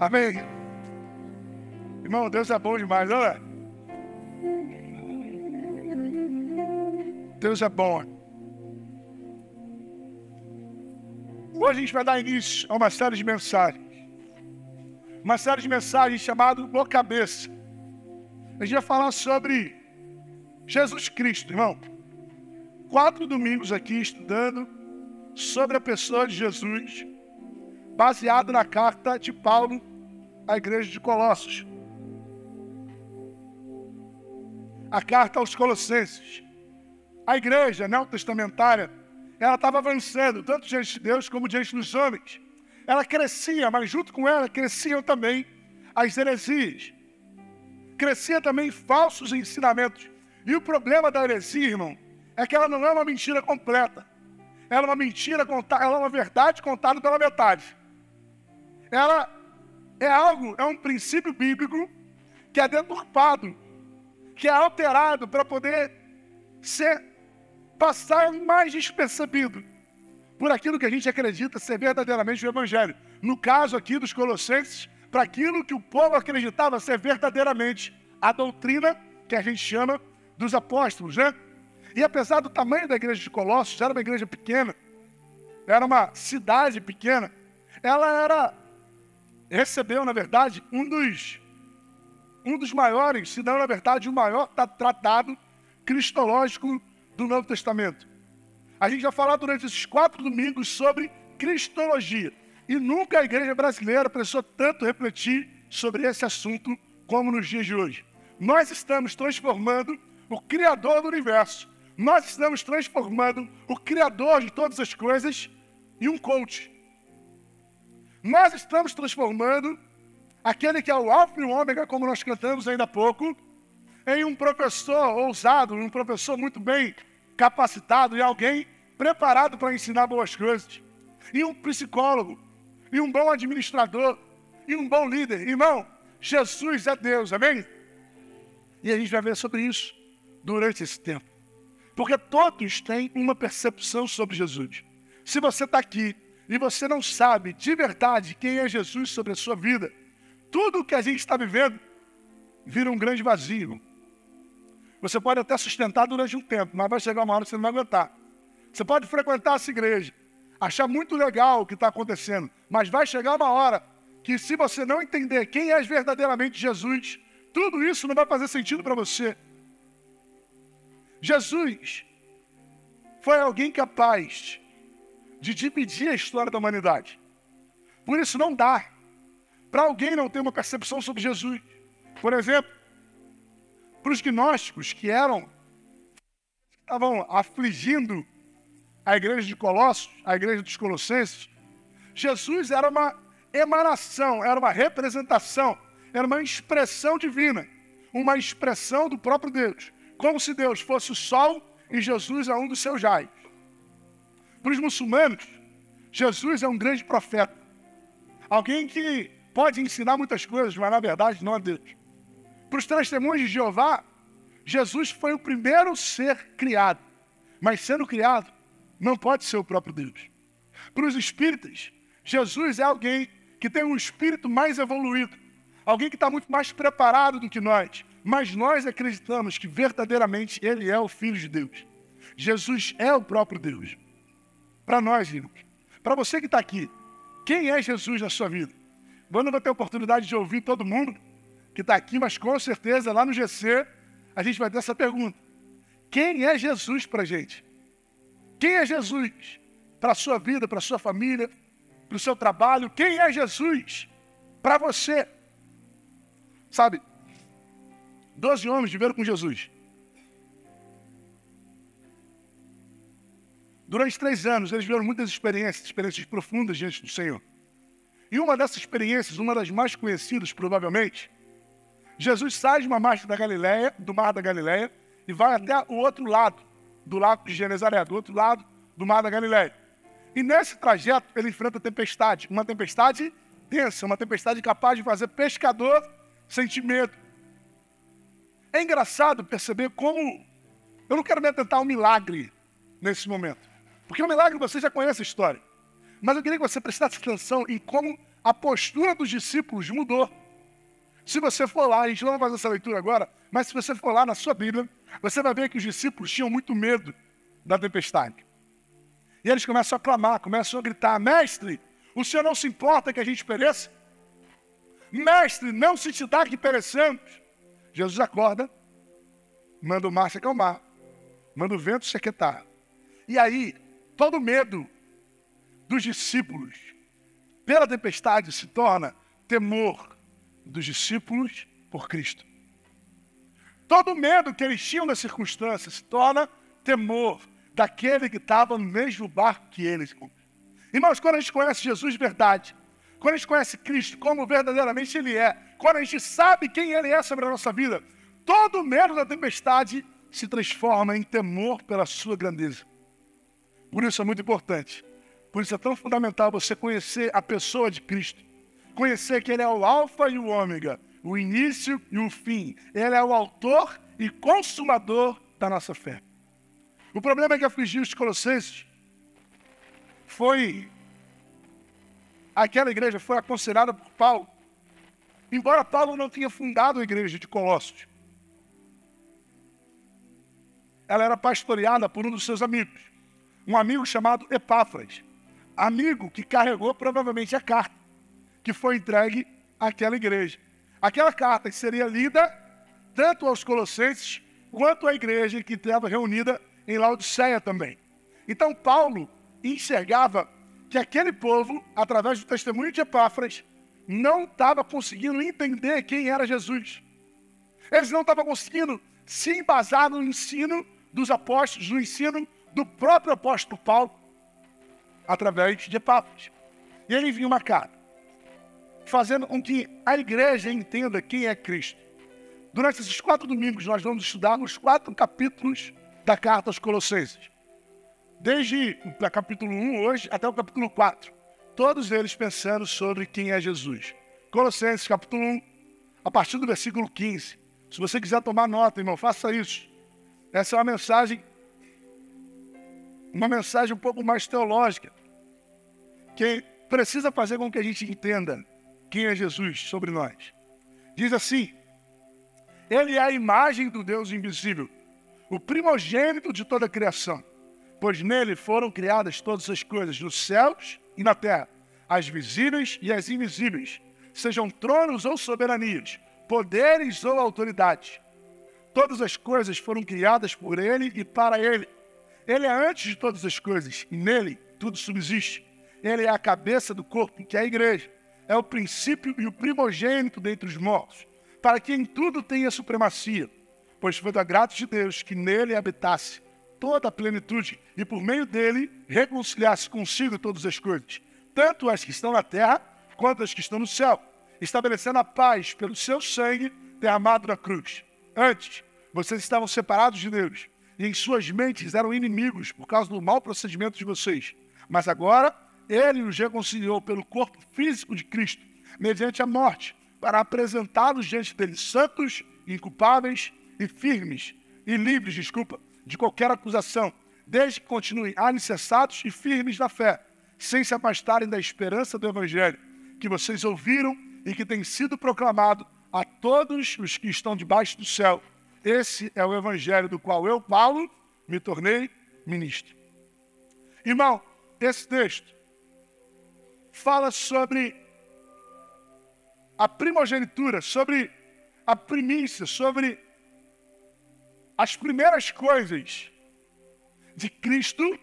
Amém? Irmão, Deus é bom demais, não é? Deus é bom. Hoje a gente vai dar início a uma série de mensagens. Uma série de mensagens chamada O Cabeça. A gente vai falar sobre Jesus Cristo, irmão. Quatro domingos aqui estudando sobre a pessoa de Jesus, baseado na carta de Paulo à igreja de Colossos. A carta aos Colossenses. A igreja neotestamentária, ela estava avançando, tanto diante de Deus como diante dos homens. Ela crescia, mas junto com ela cresciam também as heresias. Crescia também falsos ensinamentos. E o problema da heresia, irmão, é que ela não é uma mentira completa. Ela é uma mentira contada, ela é uma verdade contada pela metade. Ela é algo, é um princípio bíblico que é deturpado, que é alterado para poder ser passar mais despercebido por aquilo que a gente acredita ser verdadeiramente o Evangelho. No caso aqui dos Colossenses, para aquilo que o povo acreditava ser verdadeiramente a doutrina que a gente chama dos apóstolos, né? E apesar do tamanho da igreja de Colossos, era uma igreja pequena, era uma cidade pequena, ela era recebeu, na verdade, um dos um dos maiores, se não, na verdade, o maior tratado cristológico do Novo Testamento. A gente vai falar durante esses quatro domingos sobre cristologia. E nunca a igreja brasileira precisou tanto refletir sobre esse assunto como nos dias de hoje. Nós estamos transformando o Criador do universo nós estamos transformando o Criador de todas as coisas em um coach. Nós estamos transformando aquele que é o Alfa e o Ômega, como nós cantamos ainda há pouco, em um professor ousado, um professor muito bem capacitado e alguém preparado para ensinar boas coisas. E um psicólogo, e um bom administrador, e um bom líder. Irmão, Jesus é Deus, amém? E a gente vai ver sobre isso durante esse tempo. Porque todos têm uma percepção sobre Jesus. Se você está aqui e você não sabe de verdade quem é Jesus sobre a sua vida, tudo o que a gente está vivendo vira um grande vazio. Você pode até sustentar durante um tempo, mas vai chegar uma hora que você não vai aguentar. Você pode frequentar essa igreja, achar muito legal o que está acontecendo, mas vai chegar uma hora que, se você não entender quem é verdadeiramente Jesus, tudo isso não vai fazer sentido para você. Jesus foi alguém capaz de dividir a história da humanidade. Por isso não dá para alguém não ter uma percepção sobre Jesus. Por exemplo, para os gnósticos que eram estavam afligindo a igreja de Colossos, a igreja dos Colossenses, Jesus era uma emanação, era uma representação, era uma expressão divina, uma expressão do próprio Deus como se Deus fosse o sol e Jesus é um dos seus jais. Para os muçulmanos, Jesus é um grande profeta. Alguém que pode ensinar muitas coisas, mas na verdade não é Deus. Para os testemunhos de Jeová, Jesus foi o primeiro ser criado. Mas sendo criado, não pode ser o próprio Deus. Para os espíritas, Jesus é alguém que tem um espírito mais evoluído. Alguém que está muito mais preparado do que nós. Mas nós acreditamos que verdadeiramente Ele é o Filho de Deus. Jesus é o próprio Deus. Para nós, irmãos. Para você que está aqui, quem é Jesus na sua vida? Eu não vou ter oportunidade de ouvir todo mundo que está aqui, mas com certeza lá no GC a gente vai ter essa pergunta. Quem é Jesus para a gente? Quem é Jesus para a sua vida, para a sua família, para o seu trabalho? Quem é Jesus para você? Sabe, Doze homens viveram com Jesus. Durante três anos, eles viveram muitas experiências, experiências profundas diante do Senhor. E uma dessas experiências, uma das mais conhecidas, provavelmente, Jesus sai de uma marcha da Galileia, do mar da Galileia, e vai até o outro lado do lago de Genezaré, do outro lado do mar da Galileia. E nesse trajeto, ele enfrenta tempestade, uma tempestade densa, uma tempestade capaz de fazer pescador sentir medo. É engraçado perceber como. Eu não quero me atentar ao milagre nesse momento. Porque o milagre você já conhece a história. Mas eu queria que você prestasse atenção em como a postura dos discípulos mudou. Se você for lá, a gente não vai fazer essa leitura agora, mas se você for lá na sua Bíblia, você vai ver que os discípulos tinham muito medo da tempestade. E eles começam a clamar, começam a gritar: Mestre, o Senhor não se importa que a gente pereça? Mestre, não se te dá que pereçamos. Jesus acorda, manda o mar se acalmar, manda o vento se aquietar. E aí, todo medo dos discípulos pela tempestade se torna temor dos discípulos por Cristo. Todo medo que eles tinham das circunstâncias se torna temor daquele que estava no mesmo barco que eles. Irmãos, quando a gente conhece Jesus de verdade, quando a gente conhece Cristo como verdadeiramente Ele é, quando a gente sabe quem Ele é sobre a nossa vida, todo medo da tempestade se transforma em temor pela sua grandeza. Por isso é muito importante. Por isso é tão fundamental você conhecer a pessoa de Cristo. Conhecer que Ele é o Alfa e o Ômega, o início e o fim. Ele é o autor e consumador da nossa fé. O problema é que afligiu os colossenses foi aquela igreja foi aconselhada por Paulo. Embora Paulo não tenha fundado a igreja de Colossos, ela era pastoreada por um dos seus amigos, um amigo chamado Epáfras, amigo que carregou provavelmente a carta que foi entregue àquela igreja. Aquela carta seria lida tanto aos colossenses quanto à igreja que estava reunida em Laodiceia também. Então Paulo enxergava que aquele povo, através do testemunho de Epáfras, não estava conseguindo entender quem era Jesus. Eles não estavam conseguindo se embasar no ensino dos apóstolos, no ensino do próprio apóstolo Paulo, através de Epáfras. E ele envia uma carta, fazendo com que a igreja entenda quem é Cristo. Durante esses quatro domingos, nós vamos estudar os quatro capítulos da carta aos Colossenses desde o capítulo 1 hoje até o capítulo 4. Todos eles pensando sobre quem é Jesus. Colossenses capítulo 1, a partir do versículo 15. Se você quiser tomar nota, irmão, faça isso. Essa é uma mensagem, uma mensagem um pouco mais teológica, que precisa fazer com que a gente entenda quem é Jesus sobre nós. Diz assim: Ele é a imagem do Deus invisível, o primogênito de toda a criação pois nele foram criadas todas as coisas nos céus e na terra, as visíveis e as invisíveis, sejam tronos ou soberanias, poderes ou autoridades. Todas as coisas foram criadas por ele e para ele. Ele é antes de todas as coisas e nele tudo subsiste. Ele é a cabeça do corpo, que é a igreja. É o princípio e o primogênito dentre os mortos, para que em tudo tenha supremacia, pois foi da graça de Deus que nele habitasse toda a plenitude e por meio dele reconciliasse consigo todas as coisas, tanto as que estão na terra quanto as que estão no céu, estabelecendo a paz pelo seu sangue derramado na cruz. Antes, vocês estavam separados de Deus e em suas mentes eram inimigos por causa do mau procedimento de vocês. Mas agora, ele os reconciliou pelo corpo físico de Cristo, mediante a morte, para apresentá-los diante dele santos, inculpáveis e firmes, e livres, desculpa, de qualquer acusação, desde que continuem alicerçados e firmes na fé, sem se afastarem da esperança do Evangelho, que vocês ouviram e que tem sido proclamado a todos os que estão debaixo do céu. Esse é o Evangelho do qual eu, Paulo, me tornei ministro. Irmão, esse texto fala sobre a primogenitura, sobre a primícia, sobre as primeiras coisas de Cristo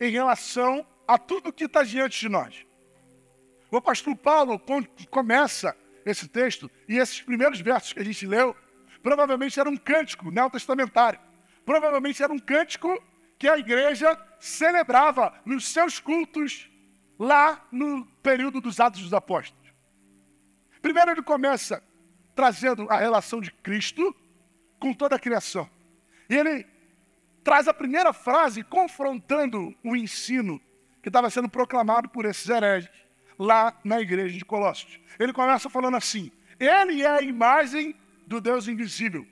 em relação a tudo que está diante de nós. O apóstolo Paulo começa esse texto, e esses primeiros versos que a gente leu, provavelmente era um cântico neotestamentário. Provavelmente era um cântico que a igreja celebrava nos seus cultos lá no período dos Atos dos Apóstolos. Primeiro ele começa trazendo a relação de Cristo com toda a criação. E ele traz a primeira frase confrontando o ensino que estava sendo proclamado por esses hereges lá na igreja de Colossos. Ele começa falando assim: Ele é a imagem do Deus invisível.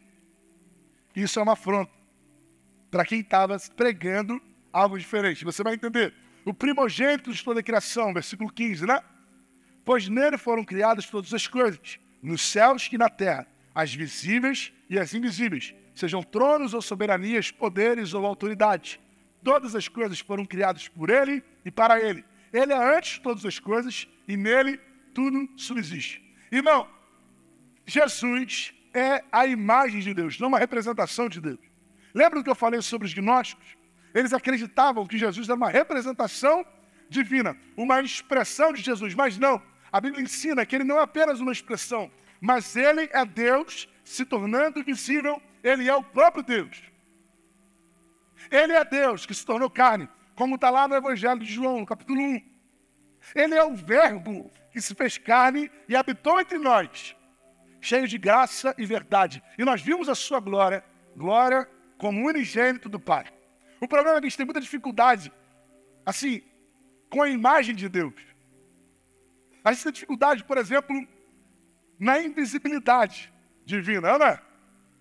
Isso é uma afronta para quem estava pregando algo diferente. Você vai entender. O primogênito de toda a criação, versículo 15, né? Pois nele foram criadas todas as coisas, nos céus e na terra, as visíveis e as invisíveis, sejam tronos ou soberanias, poderes ou autoridades. Todas as coisas foram criadas por ele e para ele. Ele é antes de todas as coisas e nele tudo subsiste. Irmão, Jesus é a imagem de Deus, não uma representação de Deus. Lembra do que eu falei sobre os gnósticos? Eles acreditavam que Jesus era uma representação divina, uma expressão de Jesus, mas não. A Bíblia ensina que ele não é apenas uma expressão, mas ele é Deus se tornando visível, ele é o próprio Deus. Ele é Deus que se tornou carne, como está lá no Evangelho de João, capítulo 1. Ele é o Verbo que se fez carne e habitou entre nós, cheio de graça e verdade. E nós vimos a sua glória, glória como unigênito do Pai. O problema é que a gente tem muita dificuldade, assim, com a imagem de Deus. A gente tem dificuldade, por exemplo, na invisibilidade divina, não é?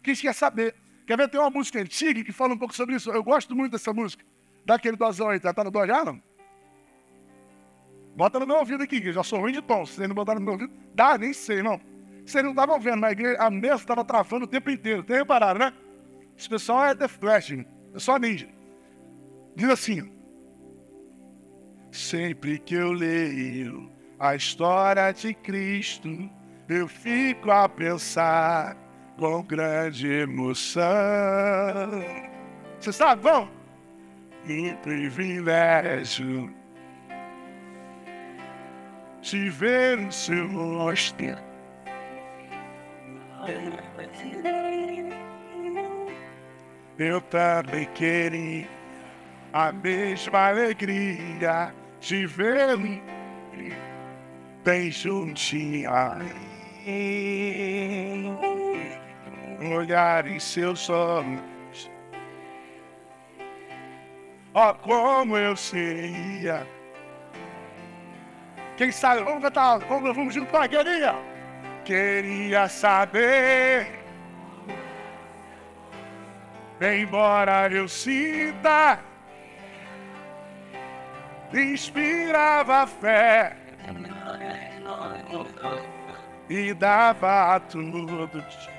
Que a gente quer saber. Quer ver? Tem uma música antiga que fala um pouco sobre isso. Eu gosto muito dessa música. Dá aquele dozão aí, tá, tá no dó já, não? Bota no meu ouvido aqui, que eu já sou ruim de tom. Se não botar no meu ouvido, dá, nem sei, não. Vocês não estavam vendo, na igreja, a mesa estava travando o tempo inteiro. Tem reparado, né? Esse pessoal é The é só ninja. Diz assim: Sempre que eu leio a história de Cristo, eu fico a pensar com grande emoção. Você sabe, vamos? Que privilégio de ver o seu rosto. Eu também queria a mesma alegria de vê-lo bem juntinho. Olhar em seus olhos, oh, como eu seria. Quem sabe, vamos cantar, vamos, vamos junto para queria. Queria saber embora eu sinta, inspirava fé e dava a todos.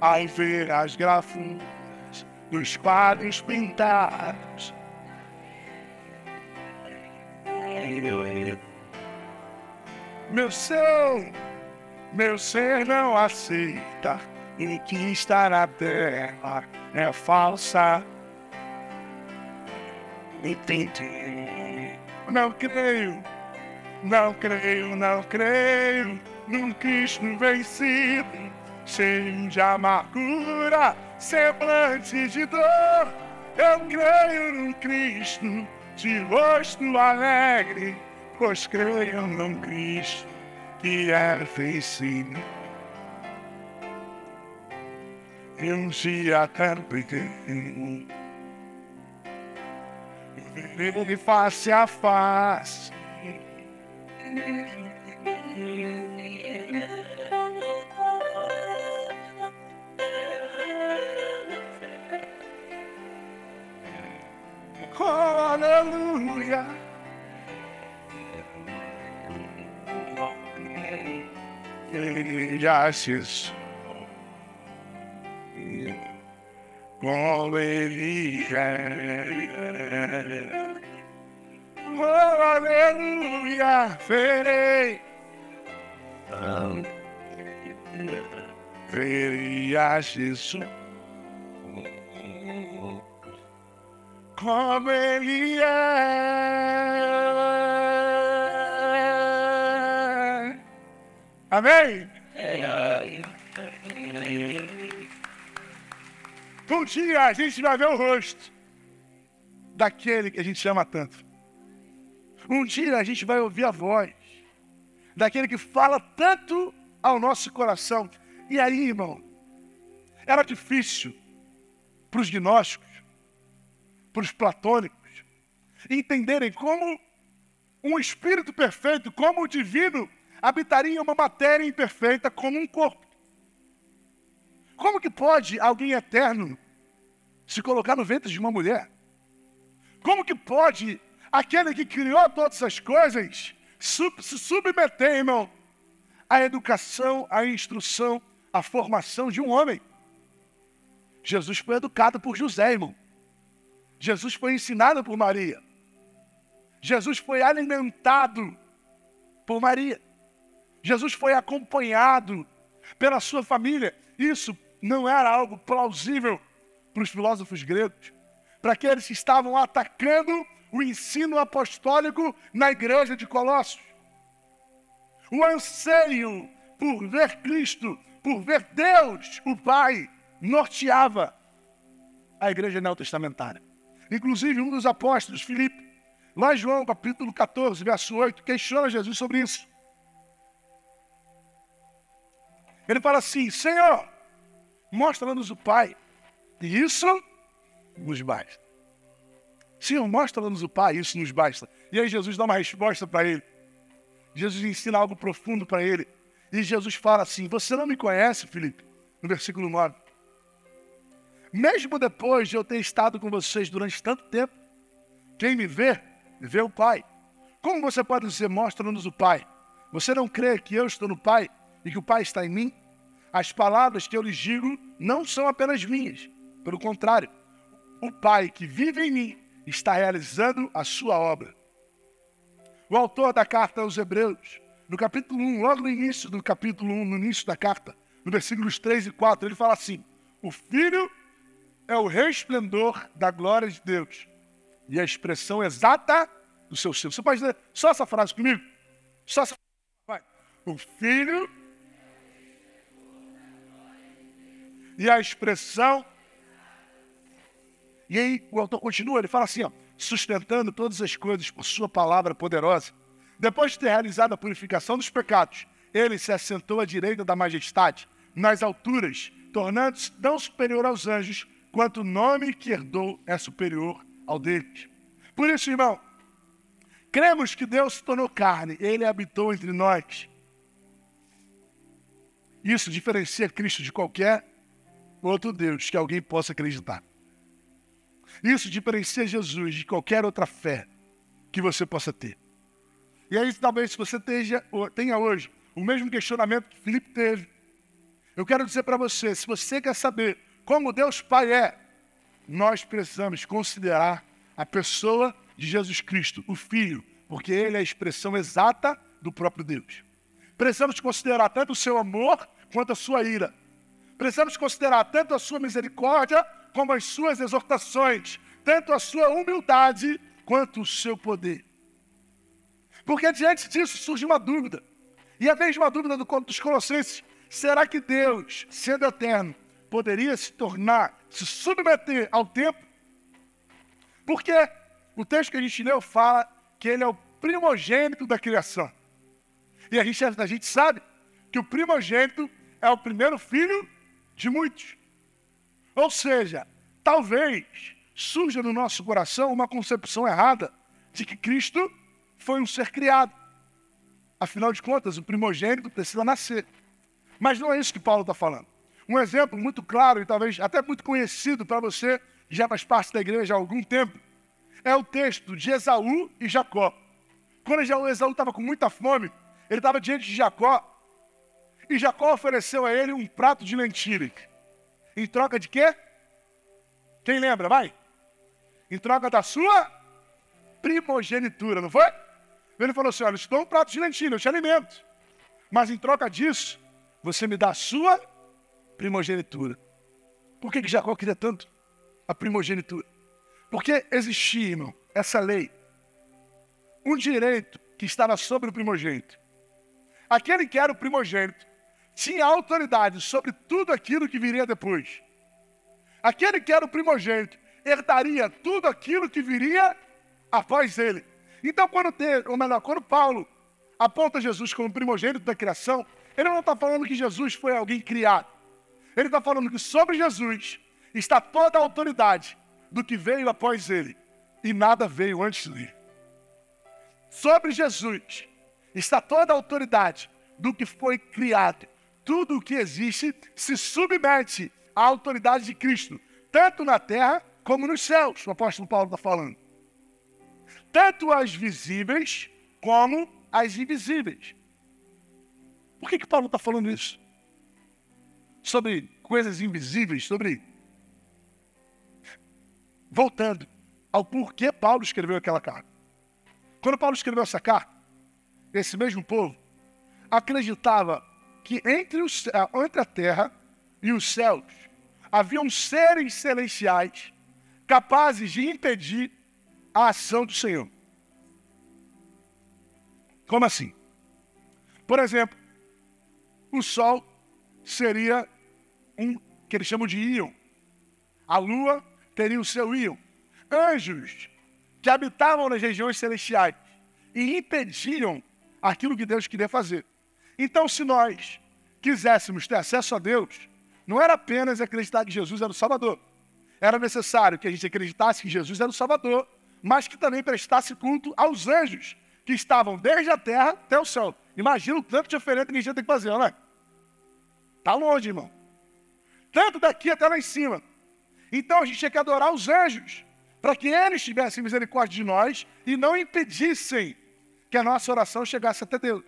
Ao ver as grafuras dos quadros pintados, meu céu meu ser não aceita e que está na terra é falsa. Entendi. Não creio, não creio, não creio num Cristo vencido, cheio de amargura, semblante de dor. Eu creio num Cristo de rosto alegre, pois creio num Cristo que era facing um dia também ele face a face Aleluia Justice. Como ele é. Oh, aleluia, verei. Como ele é. Amém? Um dia a gente vai ver o rosto daquele que a gente ama tanto. Um dia a gente vai ouvir a voz daquele que fala tanto ao nosso coração. E aí, irmão, era difícil para os gnósticos, para os platônicos, entenderem como um espírito perfeito, como o divino, habitaria uma matéria imperfeita como um corpo. Como que pode alguém eterno se colocar no ventre de uma mulher? Como que pode aquele que criou todas as coisas se submeter, irmão, à educação, à instrução, à formação de um homem? Jesus foi educado por José, irmão. Jesus foi ensinado por Maria. Jesus foi alimentado por Maria. Jesus foi acompanhado pela sua família. Isso não era algo plausível para os filósofos gregos, para aqueles que estavam atacando o ensino apostólico na igreja de Colossos. O anseio por ver Cristo, por ver Deus, o Pai, norteava a igreja neotestamentária. Inclusive, um dos apóstolos, Filipe, lá em João capítulo 14, verso 8, questiona Jesus sobre isso. Ele fala assim: Senhor, mostra-nos o Pai, e isso nos basta. Senhor, mostra-nos o Pai, isso nos basta. E aí Jesus dá uma resposta para ele. Jesus ensina algo profundo para ele. E Jesus fala assim: Você não me conhece, Felipe? No versículo 9. Mesmo depois de eu ter estado com vocês durante tanto tempo, quem me vê, vê o Pai. Como você pode dizer, mostra-nos o Pai? Você não crê que eu estou no Pai e que o Pai está em mim? As palavras que eu lhes digo não são apenas minhas. Pelo contrário, o Pai que vive em mim está realizando a sua obra. O autor da carta aos Hebreus, no capítulo 1, logo no início do capítulo 1, no início da carta, no versículos 3 e 4, ele fala assim: O Filho é o resplendor da glória de Deus e a expressão exata do seu ser. Você pode dizer só essa frase comigo? Só essa Vai. O Filho e a expressão. E aí o autor continua, ele fala assim, ó, sustentando todas as coisas por sua palavra poderosa. Depois de ter realizado a purificação dos pecados, ele se assentou à direita da majestade, nas alturas, tornando-se tão superior aos anjos, quanto o nome que herdou é superior ao deles. Por isso, irmão, cremos que Deus se tornou carne, ele habitou entre nós. Isso diferencia Cristo de qualquer outro Deus que alguém possa acreditar. Isso diferencia Jesus de qualquer outra fé que você possa ter. E aí, talvez, se você tenha, tenha hoje o mesmo questionamento que Filipe teve, eu quero dizer para você: se você quer saber como Deus Pai é, nós precisamos considerar a pessoa de Jesus Cristo, o Filho, porque Ele é a expressão exata do próprio Deus. Precisamos considerar tanto o seu amor quanto a sua ira. Precisamos considerar tanto a sua misericórdia como as suas exortações, tanto a sua humildade quanto o seu poder. Porque diante disso surge uma dúvida. E a mesma dúvida do, dos Colossenses: será que Deus, sendo eterno, poderia se tornar, se submeter ao tempo? Porque o texto que a gente leu fala que ele é o primogênito da criação. E a gente, a gente sabe que o primogênito é o primeiro filho de muitos. Ou seja, talvez surja no nosso coração uma concepção errada de que Cristo foi um ser criado. Afinal de contas, o primogênito precisa nascer. Mas não é isso que Paulo está falando. Um exemplo muito claro e talvez até muito conhecido para você, que já faz parte da igreja há algum tempo, é o texto de Esaú e Jacó. Quando Esaú estava com muita fome, ele estava diante de Jacó e Jacó ofereceu a ele um prato de lentilha. Em troca de quê? Quem lembra? Vai. Em troca da sua primogenitura, não foi? Ele falou assim: olha, eu dou um prato de lentilha, eu te alimento. Mas em troca disso, você me dá a sua primogenitura. Por que, que Jacó queria tanto a primogenitura? Porque existia, irmão, essa lei, um direito que estava sobre o primogênito. Aquele que era o primogênito tinha autoridade sobre tudo aquilo que viria depois. Aquele que era o primogênito herdaria tudo aquilo que viria após ele. Então, quando, ter, ou melhor, quando Paulo aponta Jesus como primogênito da criação, ele não está falando que Jesus foi alguém criado. Ele está falando que sobre Jesus está toda a autoridade do que veio após ele, e nada veio antes dele. Sobre Jesus está toda a autoridade do que foi criado tudo o que existe se submete à autoridade de Cristo, tanto na terra como nos céus, o apóstolo Paulo está falando. tanto as visíveis como as invisíveis. Por que, que Paulo está falando isso? Sobre coisas invisíveis, sobre. Voltando ao porquê Paulo escreveu aquela carta. Quando Paulo escreveu essa carta, esse mesmo povo acreditava que entre, os, entre a terra e os céus haviam seres celestiais capazes de impedir a ação do Senhor. Como assim? Por exemplo, o Sol seria um que eles chamam de íon. A Lua teria o seu íon. Anjos que habitavam nas regiões celestiais e impediam aquilo que Deus queria fazer. Então, se nós quiséssemos ter acesso a Deus, não era apenas acreditar que Jesus era o Salvador. Era necessário que a gente acreditasse que Jesus era o Salvador, mas que também prestasse culto aos anjos que estavam desde a terra até o céu. Imagina o tanto diferente que a gente tem que fazer, não é? Está longe, irmão. Tanto daqui até lá em cima. Então a gente tinha que adorar os anjos, para que eles tivessem misericórdia de nós e não impedissem que a nossa oração chegasse até Deus.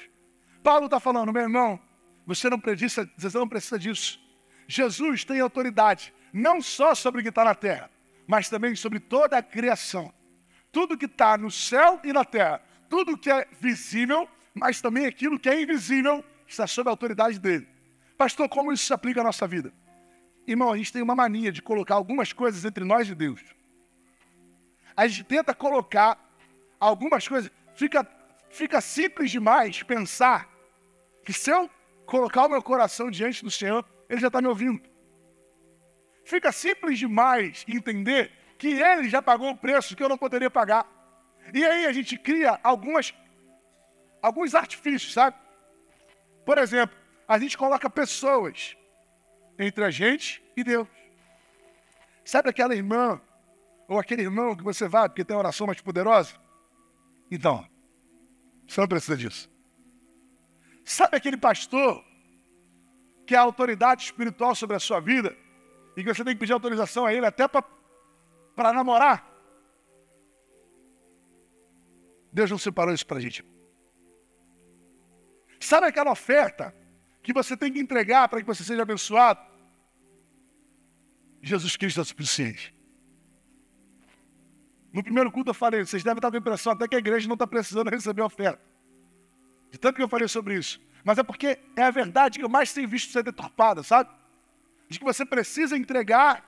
Paulo está falando, meu irmão, você não, precisa, você não precisa disso. Jesus tem autoridade, não só sobre o que está na terra, mas também sobre toda a criação. Tudo que está no céu e na terra, tudo que é visível, mas também aquilo que é invisível, está sob a autoridade dele. Pastor, como isso se aplica à nossa vida? Irmão, a gente tem uma mania de colocar algumas coisas entre nós e Deus. A gente tenta colocar algumas coisas, fica, fica simples demais pensar que se eu colocar o meu coração diante do Senhor, Ele já está me ouvindo. Fica simples demais entender que Ele já pagou o preço que eu não poderia pagar. E aí a gente cria algumas, alguns artifícios, sabe? Por exemplo, a gente coloca pessoas entre a gente e Deus. Sabe aquela irmã ou aquele irmão que você vai porque tem oração mais poderosa? Então, você não precisa disso. Sabe aquele pastor que é a autoridade espiritual sobre a sua vida e que você tem que pedir autorização a ele até para namorar? Deus não separou isso para a gente. Sabe aquela oferta que você tem que entregar para que você seja abençoado? Jesus Cristo é suficiente. No primeiro culto eu falei, vocês devem estar com a impressão até que a igreja não está precisando receber oferta. De tanto que eu falei sobre isso. Mas é porque é a verdade que eu mais tenho visto ser deturpada, sabe? De que você precisa entregar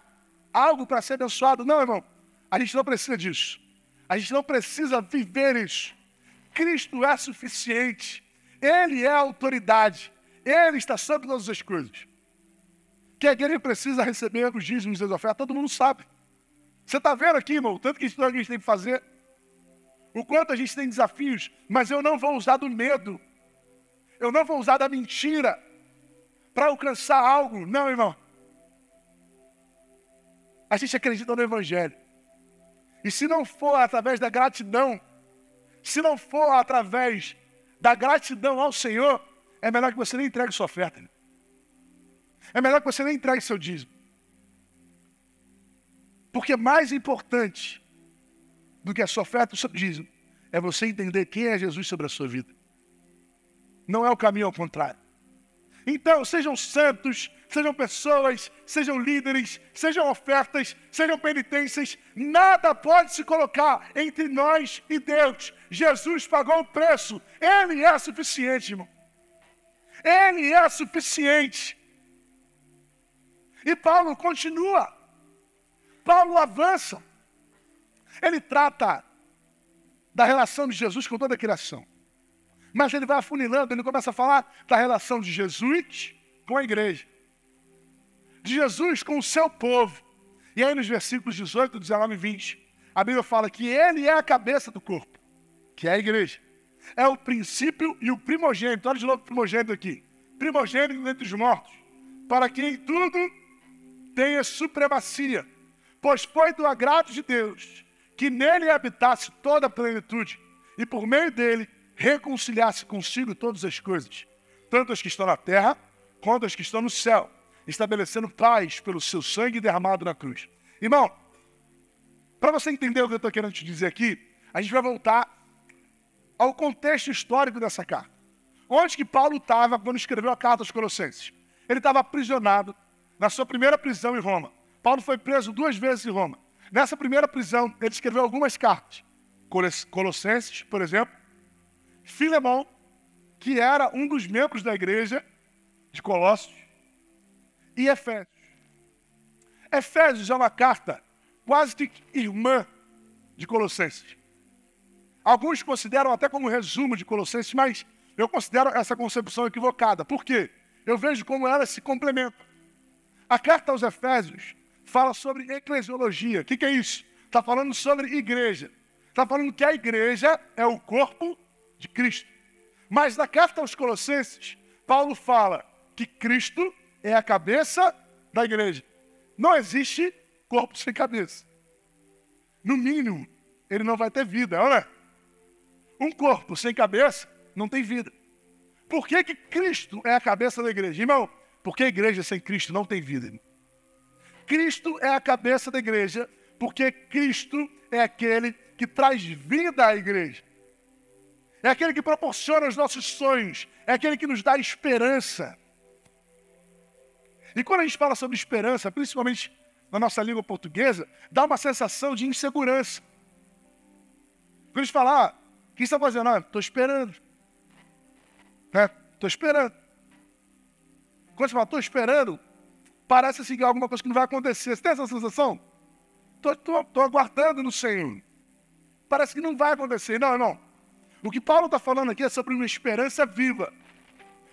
algo para ser abençoado. Não, irmão. A gente não precisa disso. A gente não precisa viver isso. Cristo é suficiente. Ele é a autoridade. Ele está sobre todas as coisas. Que a igreja precisa receber os dízimos e as ofertas, todo mundo sabe. Você está vendo aqui, irmão, tanto que a gente tem que fazer. O quanto a gente tem desafios, mas eu não vou usar do medo. Eu não vou usar da mentira para alcançar algo. Não, irmão. A gente acredita no Evangelho. E se não for através da gratidão, se não for através da gratidão ao Senhor, é melhor que você nem entregue sua oferta. É melhor que você nem entregue seu dízimo. Porque mais importante do que a sua oferta o seu dízimo é você entender quem é Jesus sobre a sua vida. Não é o caminho ao contrário. Então, sejam santos, sejam pessoas, sejam líderes, sejam ofertas, sejam penitências, nada pode se colocar entre nós e Deus. Jesus pagou o preço, Ele é suficiente, irmão. Ele é suficiente. E Paulo continua. Paulo avança. Ele trata da relação de Jesus com toda a criação. Mas ele vai afunilando, ele começa a falar da relação de Jesus com a igreja. De Jesus com o seu povo. E aí nos versículos 18, 19 e 20, a Bíblia fala que ele é a cabeça do corpo, que é a igreja é o princípio e o primogênito. Olha de novo o primogênito aqui. Primogênito entre os mortos. Para que em tudo tenha supremacia. Pois foi do agrado de Deus que nele habitasse toda a plenitude e por meio dele reconciliasse consigo todas as coisas, tanto as que estão na terra quanto as que estão no céu, estabelecendo paz pelo seu sangue derramado na cruz. Irmão, para você entender o que eu estou querendo te dizer aqui, a gente vai voltar ao contexto histórico dessa carta. Onde que Paulo estava quando escreveu a carta aos Colossenses? Ele estava aprisionado na sua primeira prisão em Roma. Paulo foi preso duas vezes em Roma. Nessa primeira prisão, ele escreveu algumas cartas. Colossenses, por exemplo. Filemão, que era um dos membros da igreja de Colossos. E Efésios. Efésios é uma carta quase que irmã de Colossenses. Alguns consideram até como resumo de Colossenses, mas eu considero essa concepção equivocada. Por quê? Eu vejo como elas se complementam. A carta aos Efésios fala sobre eclesiologia. O que, que é isso? Está falando sobre igreja. Está falando que a igreja é o corpo de Cristo. Mas na carta aos Colossenses, Paulo fala que Cristo é a cabeça da igreja. Não existe corpo sem cabeça. No mínimo, ele não vai ter vida, é? Um corpo sem cabeça não tem vida. Por que, que Cristo é a cabeça da igreja? Irmão, porque a igreja sem Cristo não tem vida. Cristo é a cabeça da igreja, porque Cristo é aquele que traz vida à igreja. É aquele que proporciona os nossos sonhos, é aquele que nos dá esperança. E quando a gente fala sobre esperança, principalmente na nossa língua portuguesa, dá uma sensação de insegurança. Quando a gente fala, ah, que está fazendo? Ah, estou esperando. Estou né? esperando. Quando você fala, estou esperando, parece assim alguma coisa que não vai acontecer. Você tem essa sensação? Estou aguardando no Senhor. Parece que não vai acontecer. Não, não. O que Paulo está falando aqui é sobre uma esperança viva.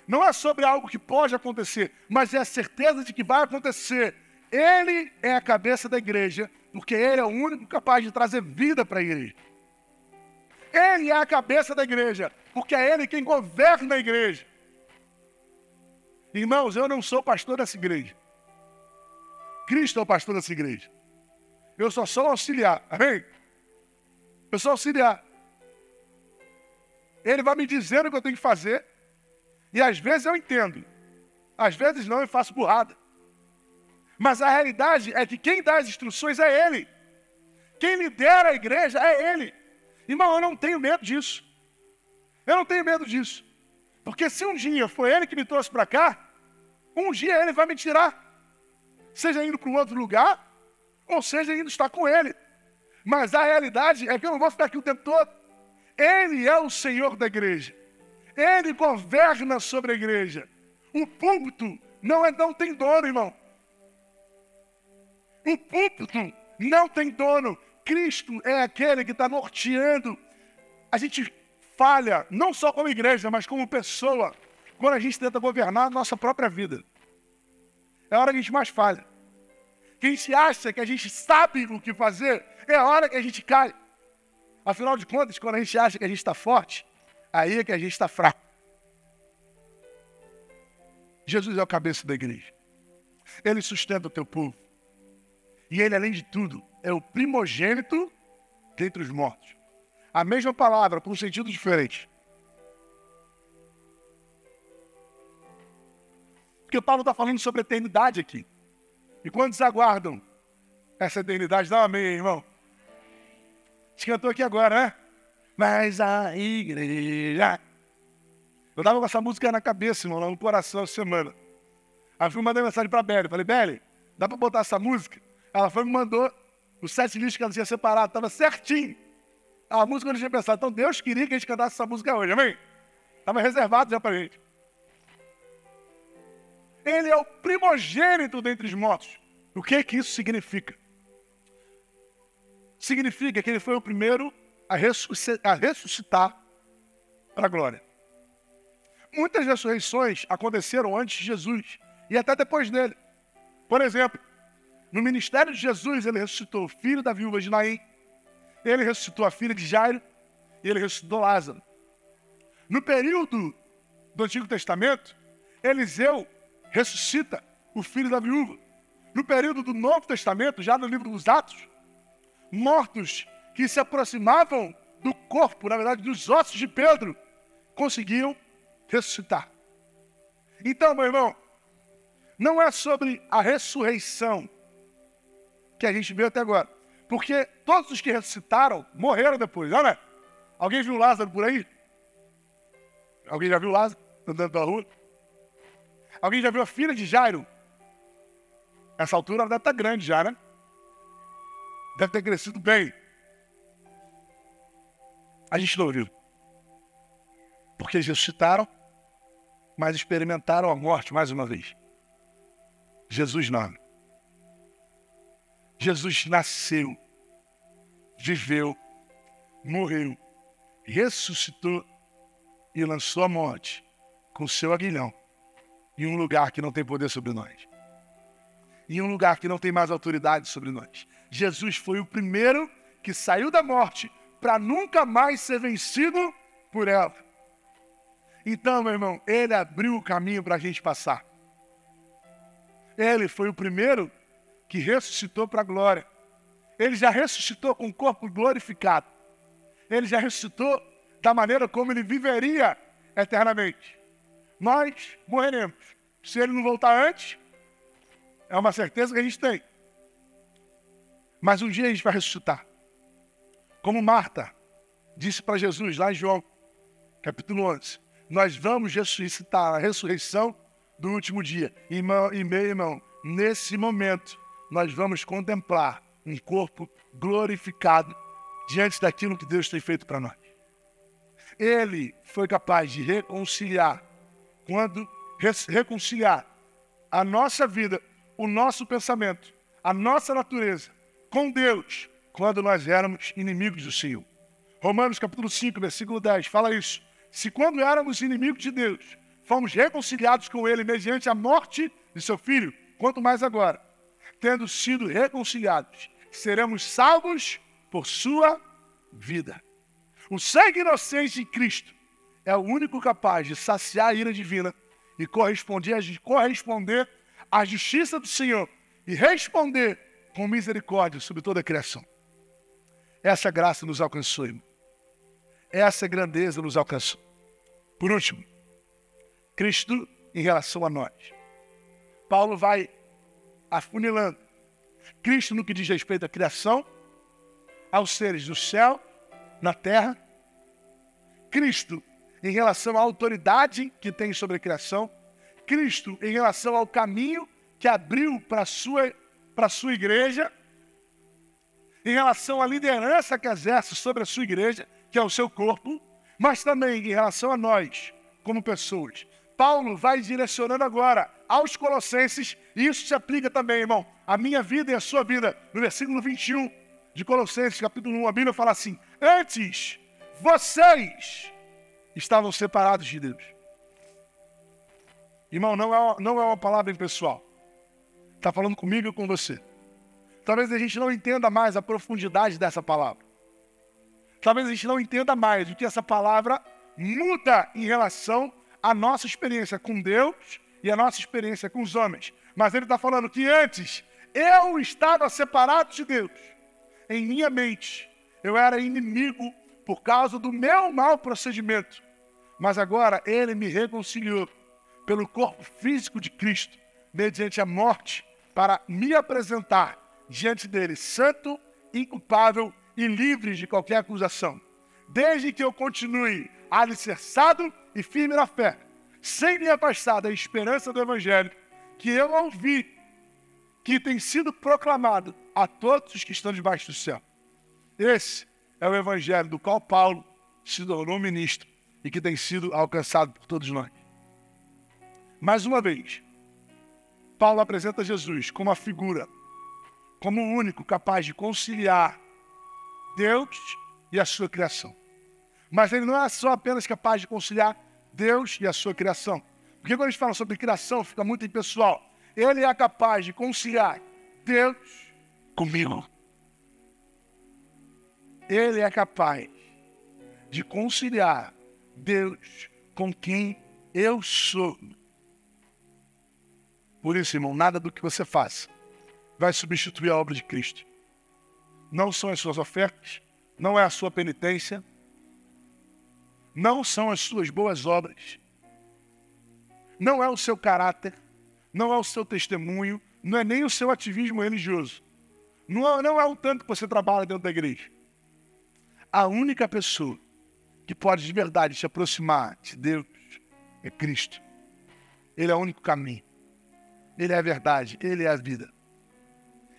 Não é sobre algo que pode acontecer, mas é a certeza de que vai acontecer. Ele é a cabeça da igreja, porque ele é o único capaz de trazer vida para a igreja. Ele é a cabeça da igreja, porque é ele quem governa a igreja. Irmãos, eu não sou pastor dessa igreja. Cristo é o pastor dessa igreja. Eu só sou auxiliar. Amém? Eu sou auxiliar. Ele vai me dizendo o que eu tenho que fazer. E às vezes eu entendo. Às vezes não, eu faço burrada. Mas a realidade é que quem dá as instruções é Ele. Quem lidera a igreja é Ele. Irmão, eu não tenho medo disso. Eu não tenho medo disso. Porque se um dia foi Ele que me trouxe para cá, um dia Ele vai me tirar. Seja indo para um outro lugar, ou seja indo estar com Ele. Mas a realidade é que eu não vou ficar aqui o tempo todo. Ele é o Senhor da igreja. Ele governa sobre a igreja. O púlpito não, é, não tem dono, irmão. O púlpito não tem dono. Cristo é aquele que está norteando. A gente falha, não só como igreja, mas como pessoa, quando a gente tenta governar a nossa própria vida. É a hora que a gente mais falha. Que a gente acha que a gente sabe o que fazer, é a hora que a gente cai. Afinal de contas, quando a gente acha que a gente está forte, aí é que a gente está fraco. Jesus é o cabeça da igreja. Ele sustenta o teu povo. E ele, além de tudo, é o primogênito dentre os mortos. A mesma palavra, por um sentido diferente. Porque Paulo está falando sobre eternidade aqui. E quantos aguardam essa eternidade? Dá um amém, irmão. A gente cantou aqui agora, né? Mas a igreja. Eu estava com essa música na cabeça, irmão, no coração essa semana. Aí fui mandar mensagem para a Beli. Falei, Beli, dá para botar essa música? Ela foi me mandou os sete listas que ela tinha separado, estava certinho. A música eu não tinha pensado. Então Deus queria que a gente cantasse essa música hoje, amém? Estava reservado já para a gente. Ele é o primogênito dentre os mortos. O que que isso significa? Significa que ele foi o primeiro a ressuscitar para a glória. Muitas ressurreições aconteceram antes de Jesus e até depois dele. Por exemplo, no ministério de Jesus, ele ressuscitou o filho da viúva de Naim, ele ressuscitou a filha de Jairo e ele ressuscitou Lázaro. No período do Antigo Testamento, Eliseu ressuscita o filho da viúva. No período do Novo Testamento, já no livro dos Atos, mortos que se aproximavam do corpo, na verdade, dos ossos de Pedro, conseguiam ressuscitar. Então, meu irmão, não é sobre a ressurreição que a gente viu até agora. Porque todos os que ressuscitaram morreram depois, não é? Alguém viu Lázaro por aí? Alguém já viu Lázaro andando pela rua? Alguém já viu a filha de Jairo? Essa altura ela deve estar grande já, né? Deve ter crescido bem. A gente não viu. Porque eles ressuscitaram, mas experimentaram a morte mais uma vez. Jesus não. Jesus nasceu, viveu, morreu, ressuscitou e lançou a morte com seu aguilhão em um lugar que não tem poder sobre nós. Em um lugar que não tem mais autoridade sobre nós. Jesus foi o primeiro que saiu da morte para nunca mais ser vencido por ela. Então, meu irmão, ele abriu o caminho para a gente passar. Ele foi o primeiro que ressuscitou para a glória. Ele já ressuscitou com o corpo glorificado. Ele já ressuscitou da maneira como ele viveria eternamente. Nós morreremos. Se ele não voltar antes, é uma certeza que a gente tem. Mas um dia a gente vai ressuscitar. Como Marta disse para Jesus lá em João, capítulo 11: Nós vamos ressuscitar a ressurreição do último dia. Irmão e meu irmão, nesse momento, nós vamos contemplar um corpo glorificado diante daquilo que Deus tem feito para nós. Ele foi capaz de reconciliar, quando reconciliar a nossa vida, o nosso pensamento, a nossa natureza com Deus, quando nós éramos inimigos do Senhor. Romanos capítulo 5, versículo 10, fala isso. Se quando éramos inimigos de Deus, fomos reconciliados com Ele mediante a morte de seu Filho, quanto mais agora, tendo sido reconciliados, seremos salvos por sua vida. O sangue inocente de Cristo é o único capaz de saciar a ira divina e corresponder, corresponder à justiça do Senhor e responder com misericórdia sobre toda a criação. Essa graça nos alcançou, irmão. Essa grandeza nos alcançou. Por último, Cristo em relação a nós. Paulo vai afunilando. Cristo no que diz respeito à criação, aos seres do céu, na terra. Cristo em relação à autoridade que tem sobre a criação. Cristo em relação ao caminho que abriu para a sua, sua igreja. Em relação à liderança que exerce sobre a sua igreja, que é o seu corpo, mas também em relação a nós, como pessoas. Paulo vai direcionando agora aos Colossenses, e isso se aplica também, irmão, à minha vida e à sua vida. No versículo 21 de Colossenses, capítulo 1, a Bíblia fala assim: Antes, vocês estavam separados de Deus. Irmão, não é uma, não é uma palavra impessoal. Está falando comigo e com você. Talvez a gente não entenda mais a profundidade dessa palavra. Talvez a gente não entenda mais o que essa palavra muda em relação à nossa experiência com Deus e a nossa experiência com os homens. Mas ele está falando que antes eu estava separado de Deus. Em minha mente, eu era inimigo por causa do meu mau procedimento. Mas agora ele me reconciliou pelo corpo físico de Cristo, mediante a morte, para me apresentar diante dele santo, inculpável e livre de qualquer acusação. Desde que eu continue alicerçado e firme na fé, sem me afastar da esperança do Evangelho, que eu ouvi, que tem sido proclamado a todos os que estão debaixo do céu. Esse é o Evangelho do qual Paulo se tornou ministro e que tem sido alcançado por todos nós. Mais uma vez, Paulo apresenta Jesus como a figura, como o único capaz de conciliar Deus e a sua criação. Mas ele não é só apenas capaz de conciliar Deus e a sua criação. Porque quando a gente fala sobre criação, fica muito impessoal. Ele é capaz de conciliar Deus comigo. Ele é capaz de conciliar Deus com quem eu sou. Por isso, irmão, nada do que você faça vai substituir a obra de Cristo. Não são as suas ofertas, não é a sua penitência, não são as suas boas obras, não é o seu caráter, não é o seu testemunho, não é nem o seu ativismo religioso. Não, não é o tanto que você trabalha dentro da igreja. A única pessoa que pode de verdade te aproximar de Deus é Cristo. Ele é o único caminho. Ele é a verdade, ele é a vida.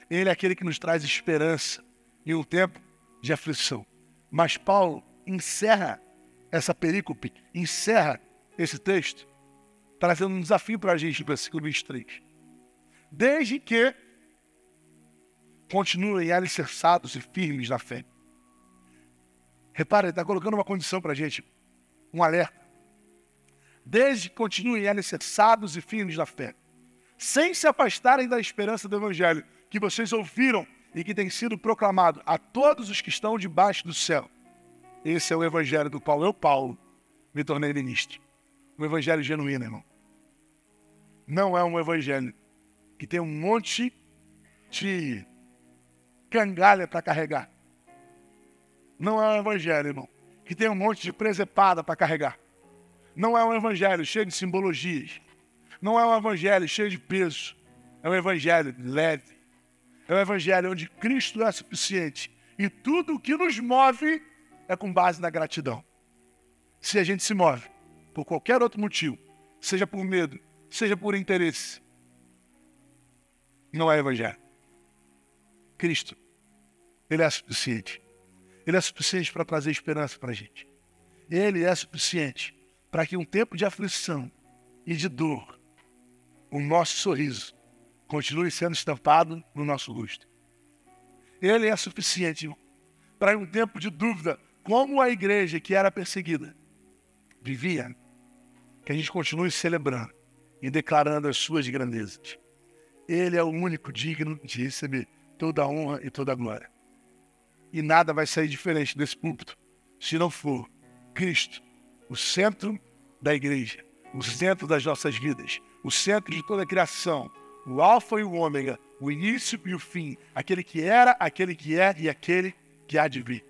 Ele é aquele que nos traz esperança em um tempo de aflição. Mas Paulo encerra essa perícope, encerra esse texto, trazendo um desafio para a gente no versículo 23. Desde que continuem alicerçados e firmes na fé. Repara, ele está colocando uma condição para a gente, um alerta. Desde que continuem alicerçados e firmes na fé, sem se afastarem da esperança do Evangelho que vocês ouviram e que tem sido proclamado a todos os que estão debaixo do céu. Esse é o Evangelho do qual eu, Paulo, me tornei ministro. Um Evangelho genuíno, irmão. Não é um Evangelho que tem um monte de cangalha para carregar. Não é um evangelho, irmão, que tem um monte de presepada para carregar. Não é um evangelho cheio de simbologias. Não é um evangelho cheio de peso. É um evangelho leve. É um evangelho onde Cristo é suficiente. E tudo o que nos move é com base na gratidão. Se a gente se move por qualquer outro motivo, seja por medo, seja por interesse, não é evangelho. Cristo ele é suficiente. Ele é suficiente para trazer esperança para a gente. Ele é suficiente para que um tempo de aflição e de dor, o nosso sorriso continue sendo estampado no nosso rosto. Ele é suficiente para um tempo de dúvida, como a igreja que era perseguida vivia, que a gente continue celebrando e declarando as suas grandezas. Ele é o único digno de receber toda a honra e toda a glória e nada vai sair diferente desse púlpito se não for Cristo, o centro da igreja, o centro das nossas vidas, o centro de toda a criação, o Alfa e o Ômega, o início e o fim, aquele que era, aquele que é e aquele que há de vir.